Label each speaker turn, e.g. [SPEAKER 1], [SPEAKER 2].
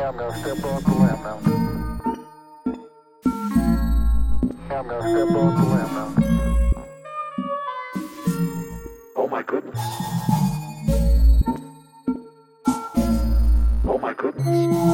[SPEAKER 1] I'm gonna step off the LM now. I'm gonna step the now. Oh my goodness. Oh my goodness.